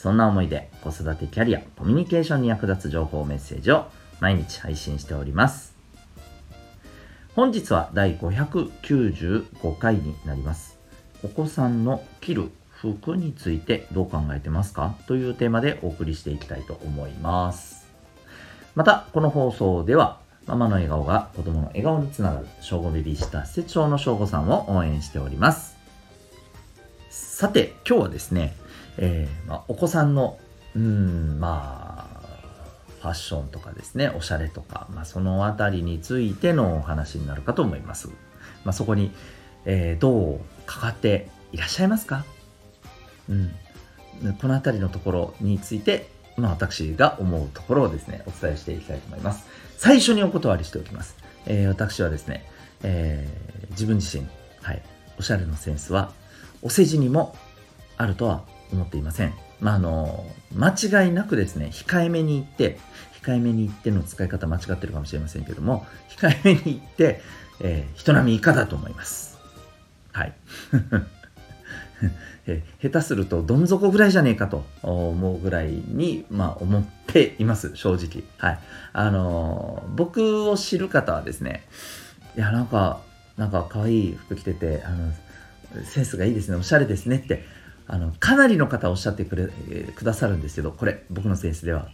そんな思いで子育てキャリア、コミュニケーションに役立つ情報メッセージを毎日配信しております。本日は第595回になります。お子さんの着る服についてどう考えてますかというテーマでお送りしていきたいと思います。また、この放送では、ママの笑顔が子供の笑顔につながる、正午ベビーシッター施設長の正午さんを応援しております。さて、今日はですね、えー、まあ、お子さんの、うん、まあ、ファッションとかですね、おしゃれとか、まあ、そのあたりについてのお話になるかと思います。まあ、そこに、えー、どうかかっていらっしゃいますか？うん。このあたりのところについて、まあ、私が思うところをですね、お伝えしていきたいと思います。最初にお断りしておきます。えー、私はですね、えー、自分自身、はい、おしゃれのセンスは、お世辞にもあるとは思っていません。まあ、あの、間違いなくですね、控えめに言って、控えめに言っての使い方間違ってるかもしれませんけども、控えめに言って、えー、人並み以下だと思います。はい。え下手するとどん底ぐらいじゃねえかと思うぐらいに、まあ、思っています、正直。はい。あのー、僕を知る方はですね、いや、なんか、なんか可愛い服着てて、あの、センスがいいですね、おしゃれですねってあのかなりの方おっしゃってくれ、えー、くださるんですけどこれ僕のセンスでは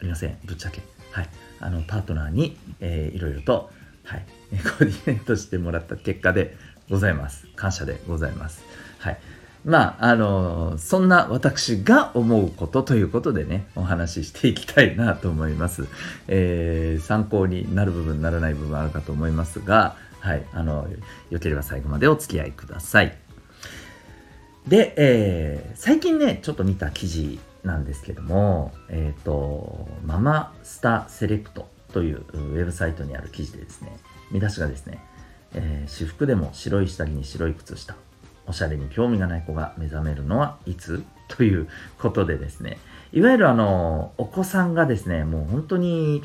ありません。ぶっちゃけ。はい。あのパートナーに、えー、いろいろと、はい、コーディネートしてもらった結果でございます。感謝でございます。はい。まあ、あのそんな私が思うことということでね、お話ししていきたいなと思います。えー、参考になる部分、ならない部分あるかと思いますが、はい、あの、よければ最後までお付き合いください。で、えー、最近ね、ちょっと見た記事なんですけども、えっ、ー、と、ママスタセレクトというウェブサイトにある記事でですね、見出しがですね、えー、私服でも白い下着に白い靴下、おしゃれに興味がない子が目覚めるのはいつ？ということでですね、いわゆるあの、お子さんがですね、もう本当に、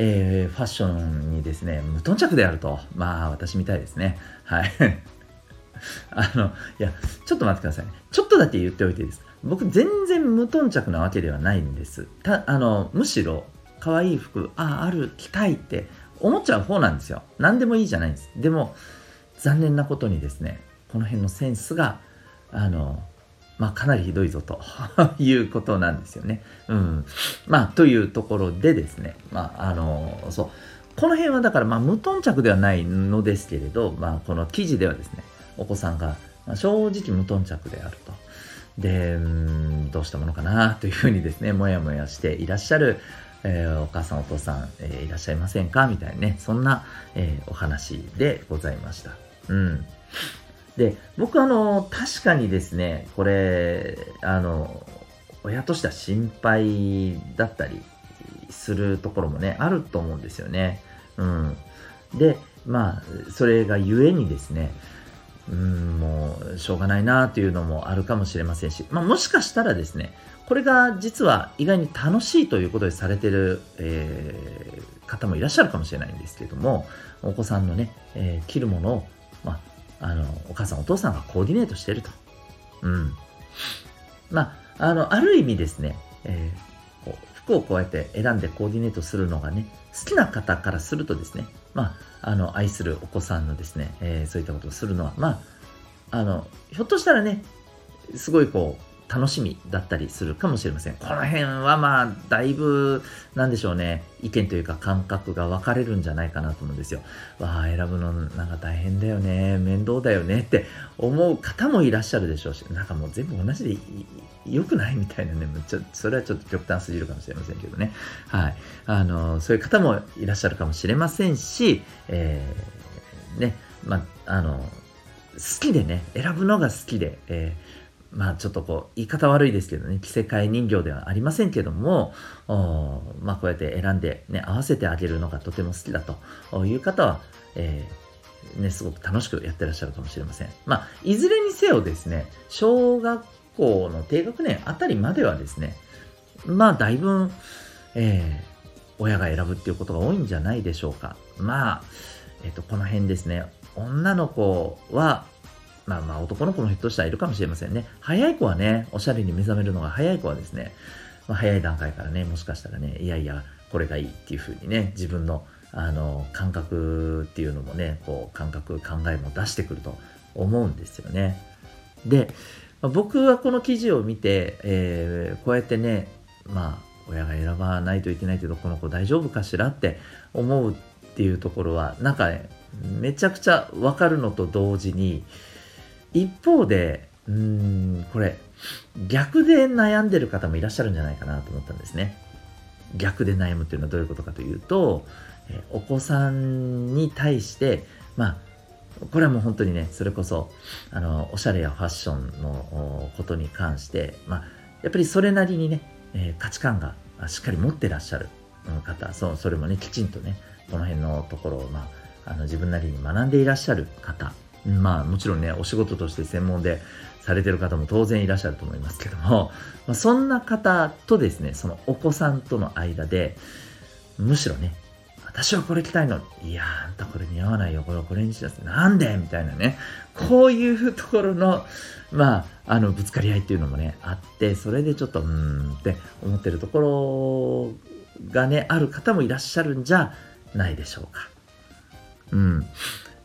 えー、ファッションにですね、無頓着であると。まあ、私みたいですね。はい。あの、いや、ちょっと待ってくださいね。ちょっとだけ言っておいていいですか？僕、全然無頓着なわけではないんです。た、あの、むしろ、可愛い服、あ、ある、着たいって思っちゃう方なんですよ。何でもいいじゃないんです。でも、残念なことにですね、この辺のセンスが、あの、まあ、かなりひどいぞと いうことなんですよね。うん。まあ、というところでですね、まあ、あの、そう。この辺はだから、まあ、無頓着ではないのですけれど、まあ、この記事ではですね、お子さんがまあ正直無頓着であると。で、うんどうしたものかなというふうにですね、もやもやしていらっしゃる、えー、お母さんお父さん、えー、いらっしゃいませんか？みたいなね、そんな、えー、お話でございました。うん。で、僕あの、確かにですね、これ、あの、親としては心配だったりするところもね、あると思うんですよね。うん。で、まあ、それがゆえにですね、うん、もう、しょうがないなっていうのもあるかもしれませんし、まあ、もしかしたらですね、これが実は意外に楽しいということでされてる、えー、方もいらっしゃるかもしれないんですけれども、お子さんのね、えー、着るものを、まあ、あの、お母さんお父さんがコーディネートしてると。うん。まあ、あの、ある意味ですね、えー、こう服をこうやって選んでコーディネートするのがね、好きな方からするとですね、まあ、あの、愛するお子さんのですね、えー、そういったことをするのは、まあ、あの、ひょっとしたらね、すごいこう、楽しみだったりするかもしれません。この辺はまあ、だいぶ、なんでしょうね、意見というか感覚が分かれるんじゃないかなと思うんですよ。わあ、選ぶのなんか大変だよね、面倒だよねって思う方もいらっしゃるでしょうし、なんかもう全部同じで良くないみたいなね、ちょそれはちょっと極端すぎるかもしれませんけどね。はい。あの、そういう方もいらっしゃるかもしれませんし、えー、ね、まあ、あの、好きでね、選ぶのが好きで、えーまあちょっとこう言い方悪いですけどね着せ替え人形ではありませんけどもまあこうやって選んでね合わせてあげるのがとても好きだという方は、えー、ね、すごく楽しくやってらっしゃるかもしれません。まあ、いずれにせよですね、小学校の低学年あたりまではですね、まあ、だいぶ、えー、親が選ぶっていうことが多いんじゃないでしょうか。まあ、えっ、ー、と、この辺ですね、女の子は、まあまあ男の子もひょっとしたらいるかもしれませんね。早い子はね、おしゃれに目覚めるのが早い子はですね、まあ、早い段階からね、もしかしたらね、いやいや、これがいいっていうふうにね、自分のあの感覚っていうのもね、こう感覚、考えも出してくると思うんですよね。で、僕はこの記事を見て、えー、こうやってね、まあ、親が選ばないといけないけど、この子大丈夫かしらって思うっていうところは、なんかね、めちゃくちゃわかるのと同時に、一方で、うーん、これ、逆で悩んでる方もいらっしゃるんじゃないかなと思ったんですね。逆で悩むっていうのはどういうことかというと、えお子さんに対して、まあ、これはもう本当にね、それこそ、あの、おしゃれやファッションのことに関して、まあ、やっぱりそれなりにね、えー、価値観がしっかり持ってらっしゃる方、そう、それもね、きちんとね、この辺のところを、まあ、あの自分なりに学んでいらっしゃる方、まあ、もちろんね、お仕事として専門でされてる方も当然いらっしゃると思いますけども、まあ、そんな方とですね、そのお子さんとの間で、むしろね、私はこれ着たいの。いやあんたこれ似合わないよ。これこれにしなさい。なんで？みたいなね。こういうところの、まあ、あの、ぶつかり合いっていうのもね、あって、それでちょっと、うーんって思ってるところがね、ある方もいらっしゃるんじゃないでしょうか。うん。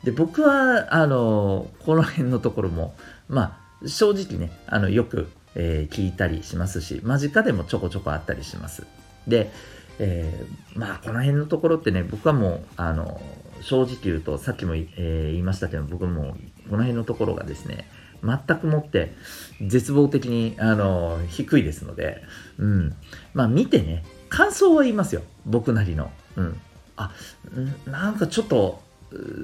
で、僕は、あの、この辺のところも、まあ、正直ね、あの、よく、えー、聞いたりしますし、間近でもちょこちょこあったりします。で、えー、まあこの辺のところってね僕はもうあの正直言うとさっきも、えー、言いましたけど僕もこの辺のところがですね全くもって絶望的にあの低いですので、うん、まあ見てね感想は言いますよ。僕なりの、うん、あなんかちょっと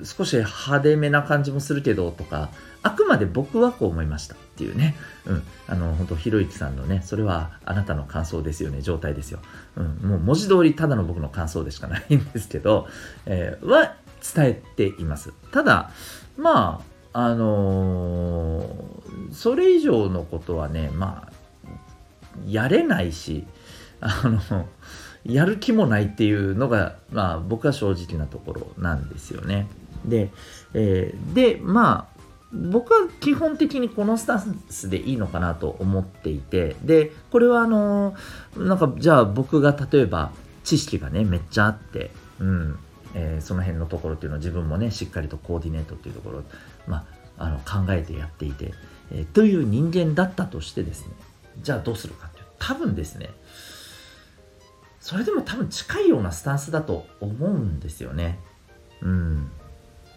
少し派手めな感じもするけどとかあくまで僕はこう思いましたっていうね、うん、あの、本当ひろゆきさんのね、それはあなたの感想ですよね、状態ですよ。うん、もう文字通りただの僕の感想でしかないんですけど、えー、は伝えています。ただ、まあ、あのー、それ以上のことはね、まあ、やれないし、あの、やる気もないっていうのが、まあ、僕は正直なところなんですよね。で、えー、で、まあ、僕は基本的にこのスタンスでいいのかなと思っていてでこれはあのなんかじゃあ僕が例えば知識がねめっちゃあって、うんえー、その辺のところっていうのを自分もねしっかりとコーディネートっていうところ、まあ、あの考えてやっていて、えー、という人間だったとしてですねじゃあどうするかっていう多分ですねそれでも多分近いようなスタンスだと思うんですよね。うん。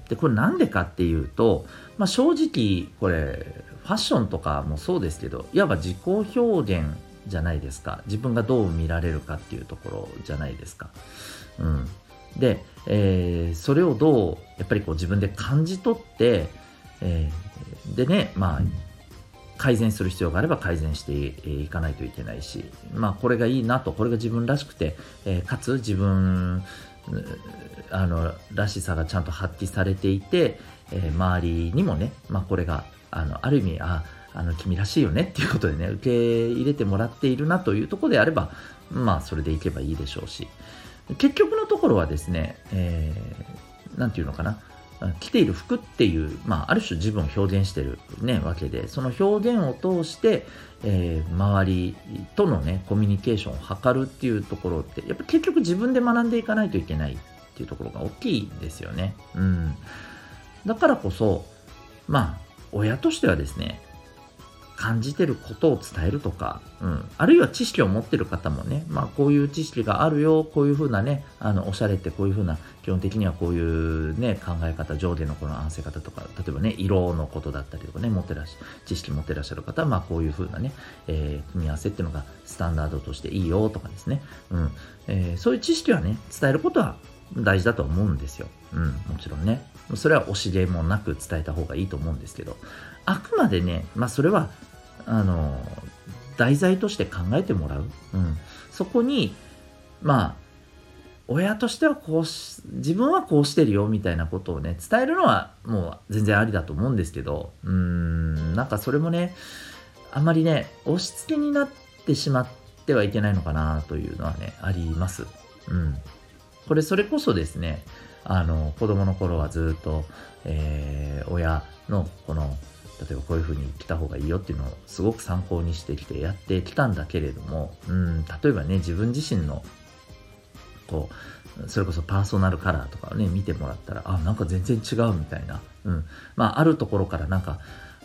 で、これなんでかっていうと、まあ、正直これファッションとかもそうですけどいわば自己表現じゃないですか自分がどう見られるかっていうところじゃないですか。うん、で、えー、それをどうやっぱりこう自分で感じ取って、えー、でねまあ改善する必要があれば改善していかないといけないし、まあ、これがいいなとこれが自分らしくて、えー、かつ自分あのらしさがちゃんと発揮されていて、えー、周りにもね、まあ、これがあのある意味ああの君らしいよねっていうことでね受け入れてもらっているなというところであればまあそれでいけばいいでしょうし。結局のところはですね何、えー、て言うのかな。着ている服っていう、まあ、ある種自分を表現してる、ね、わけでその表現を通して、えー、周りとのねコミュニケーションを図るっていうところってやっぱ結局自分で学んでいかないといけないっていうところが大きいですよね。うん。だからこそ、まあ、親としてはですね、感じてることを伝えるとか、うん、あるいは知識を持ってる方もね、まあこういう知識があるよ、こういうふうなね、あの、おしゃれってこういうふうな、基本的にはこういうね、考え方、上下のこの合わせ方とか、例えばね、色のことだったりとかね、持ってらっしゃ知識持ってらっしゃる方は、まあこういうふうなね、えー、組み合わせっていうのがスタンダードとしていいよとかですね、うん、えー、そういう知識はね、伝えることは大事だと思うんですよ。うん、もちろんね。それは惜しげもなく伝えた方がいいと思うんですけど、あくまでね、まあそれは、あの題材として考えてもらう、うん、そこにまあ親としてはこうし自分はこうしてるよみたいなことをね伝えるのはもう全然ありだと思うんですけどうーんなんかそれもねあんまりね押し付けになってしまってはいけないのかなというのはねあります。うん、これそれこそですねあの子供の頃はずっと、えー、親のこの例えばこういうふうに来た方がいいよっていうのをすごく参考にしてきてやってきたんだけれども、うん、例えばね自分自身のこうそれこそパーソナルカラーとかをね見てもらったらあなんか全然違うみたいな、うん。まあ、あるところからなんか、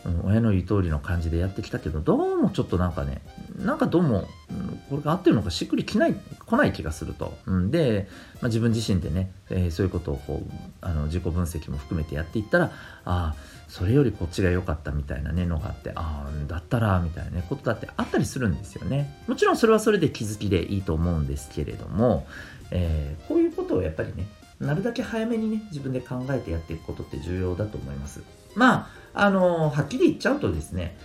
うん、親の言う通りの感じでやってきたけどどうもちょっとなんかねなんかどうも、うん、これが合ってるのかしっくりきない来ない気がすると、うん、で、まあ、自分自身でね、えー、そういうことをこうあの自己分析も含めてやっていったらああそれよりこっちが良かったみたいなねのがあってああだったらみたいなねことだってあったりするんですよね。もちろんそれはそれで気づきでいいと思うんですけれどもえー、こういうことをやっぱりねなるだけ早めにね自分で考えてやっていくことって重要だと思います。まああの、はっきり言っちゃうとですね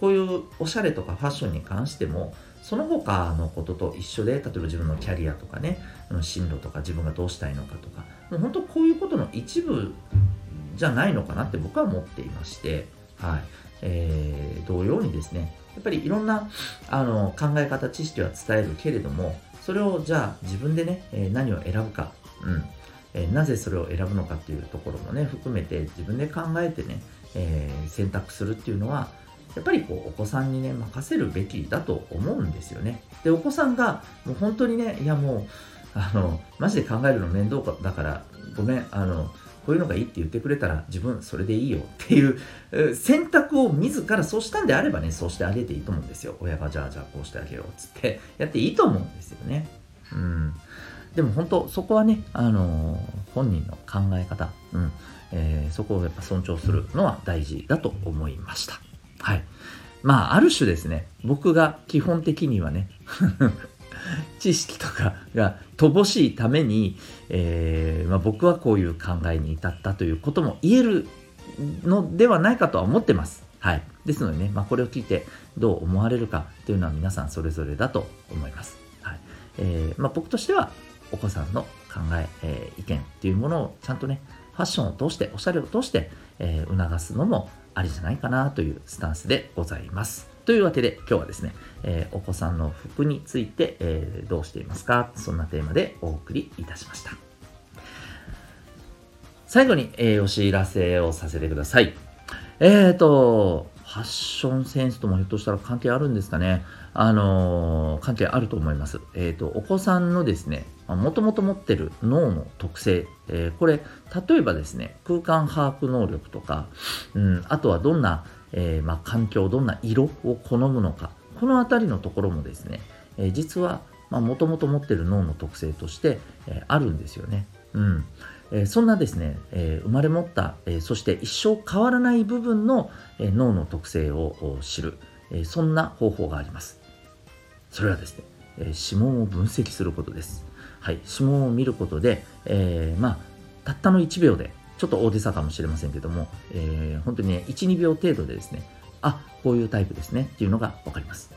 こういうおしゃれとかファッションに関してもその他のことと一緒で例えば自分のキャリアとかね進路とか自分がどうしたいのかとかもう本当こういうことの一部じゃないのかなって僕は思っていましてはい。えー、同様にですねやっぱりいろんなあの考え方知識は伝えるけれどもそれをじゃあ自分でね、え何を選ぶか、うん。えなぜそれを選ぶのかっていうところもね含めて自分で考えてね、えー、選択するっていうのはやっぱりこうお子さんにね任せるべきだと思うんですよね。でお子さんがもう本当にねいやもうあのマジで考えるの面倒だからごめんあのこういうのがいいって言ってくれたら自分それでいいよっていう選択を自らそうしたんであればねそうしてあげていいと思うんですよ。親がじゃあじゃあこうしてあげようっつってやっていいと思うんですよね。うん。でも本当そこはねあのー、本人の考え方うんえー、そこをやっぱ尊重するのは大事だと思いましたはいまあある種ですね僕が基本的にはね 知識とかが乏しいために、えー、まあ、僕はこういう考えに至ったということも言えるのではないかとは思ってます。はい。ですのでね、まあ、これを聞いてどう思われるかというのは皆さんそれぞれだと思います。はい。えー、まあ、僕としてはお子さんの考ええー、意見っていうものをちゃんとね、ファッションを通して、おしゃれを通して、えー、促すのもありじゃないかなというスタンスでございます。というわけで今日はですね、えー、お子さんの服について、えー、どうしていますか？そんなテーマでお送りいたしました。最後に、えー、お知らせをさせてください。えっ、ー、と、ファッションセンスともひょっとしたら関係あるんですかね？あのー、関係あると思います。えっ、ー、と、お子さんのですね、もともと持ってる脳の特性、えー、これ、例えばですね、空間把握能力とか、うん、あとはどんな、えまあ、環境、どんな色を好むのか、この辺りのところもですね、え実は、もともと持ってる脳の特性として、えあるんですよね。うん。えそんなですね、え生まれ持った、えそして一生変わらない部分の、え脳の特性を知る、えそんな方法があります。それはですね、え指紋を分析することです。はい、指紋を見ることで、えー、まあ、たったの1秒で、ちょっと大げさかもしれませんけども、えー、本当にね、1、2秒程度でですね、あ、こういうタイプですねっていうのがわかります。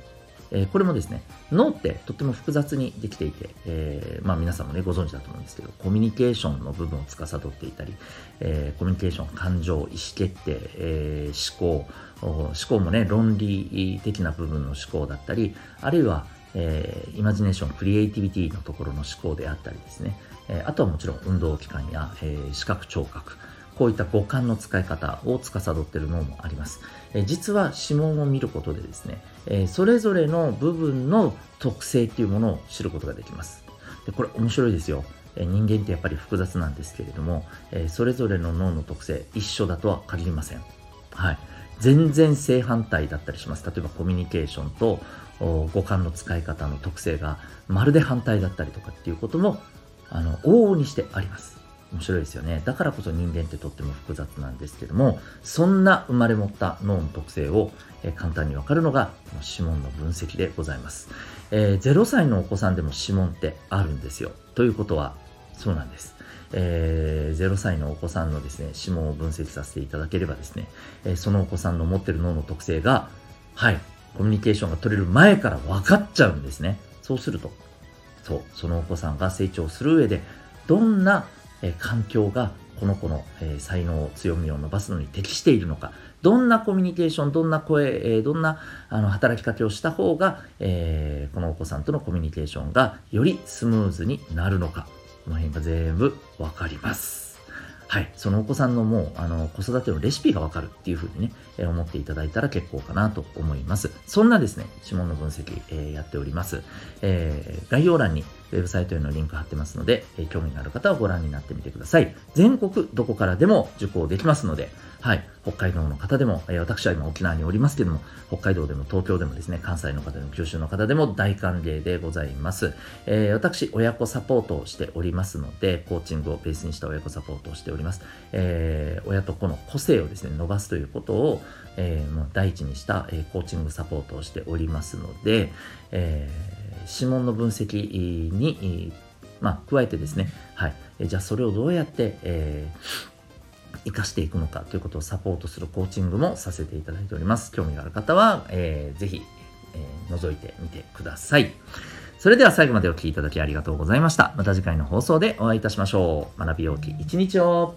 えー、これもですね、脳ってとっても複雑にできていて、えー、まあ皆さんもね、ご存知だと思うんですけど、コミュニケーションの部分を司っていたり、えー、コミュニケーション、感情、意思決定、え思考、思考もね、論理的な部分の思考だったり、あるいは、えイマジネーション、クリエイティビティのところの思考であったりですね、えあとはもちろん運動器官や、え視覚聴覚、こういった五感の使い方を司っている脳もあります。え実は指紋を見ることでですね、えそれぞれの部分の特性っていうものを知ることができます。でこれ面白いですよ。人間ってやっぱり複雑なんですけれども、えそれぞれの脳の特性一緒だとは限りません。はい。全然正反対だったりします。例えばコミュニケーションと五感の使い方の特性がまるで反対だったりとかっていうこともあの往々にしてあります。面白いですよね。だからこそ人間ってとっても複雑なんですけども、そんな生まれ持った脳の特性を、え簡単にわかるのが、指紋の分析でございます、えー、0歳のお子さんでも指紋ってあるんですよ。ということは、そうなんです。えー、0歳のお子さんのですね、指紋を分析させていただければですね、えー、そのお子さんの持ってる脳の特性がはい、コミュニケーションが取れる前から分かっちゃうんですね。そうすると、そう、そのお子さんが成長する上で、どんな、え環境がこの子の、え才能、強みを伸ばすのに適しているのか、どんなコミュニケーション、どんな声、えどんなあの働きかけをした方が、えー、このお子さんとのコミュニケーションがよりスムーズになるのか、この辺が全部わかります。はい、そのお子さんのもう、あの、子育てのレシピがわかるっていうふうにね、えー、思っていただいたら結構かなと思います。そんなですね、指紋の分析、えー、やっております。えー、概要欄にウェブサイトへのリンク貼ってますので、え興味がある方はご覧になってみてください。全国どこからでも受講できますので、はい、北海道の方でも、え私は今沖縄におりますけども、北海道でも東京でもですね、関西の方でも九州の方でも大歓迎でございます。えー、私、親子サポートをしておりますので、コーチングをベースにした親子サポートをしております。えー、親と子の個性をですね、伸ばすということを、えー、もう第一にした、えコーチングサポートをしておりますので、えー指紋の分析に、まあ、加えてですね、はい、じゃあそれをどうやって、えー、生かしていくのかということをサポートするコーチングもさせていただいております。興味がある方は、えー、ぜひ、えー、覗いてみてください。それでは最後までお聴きいただきありがとうございました。また次回の放送でお会いいたしましょう。学びようき一日を。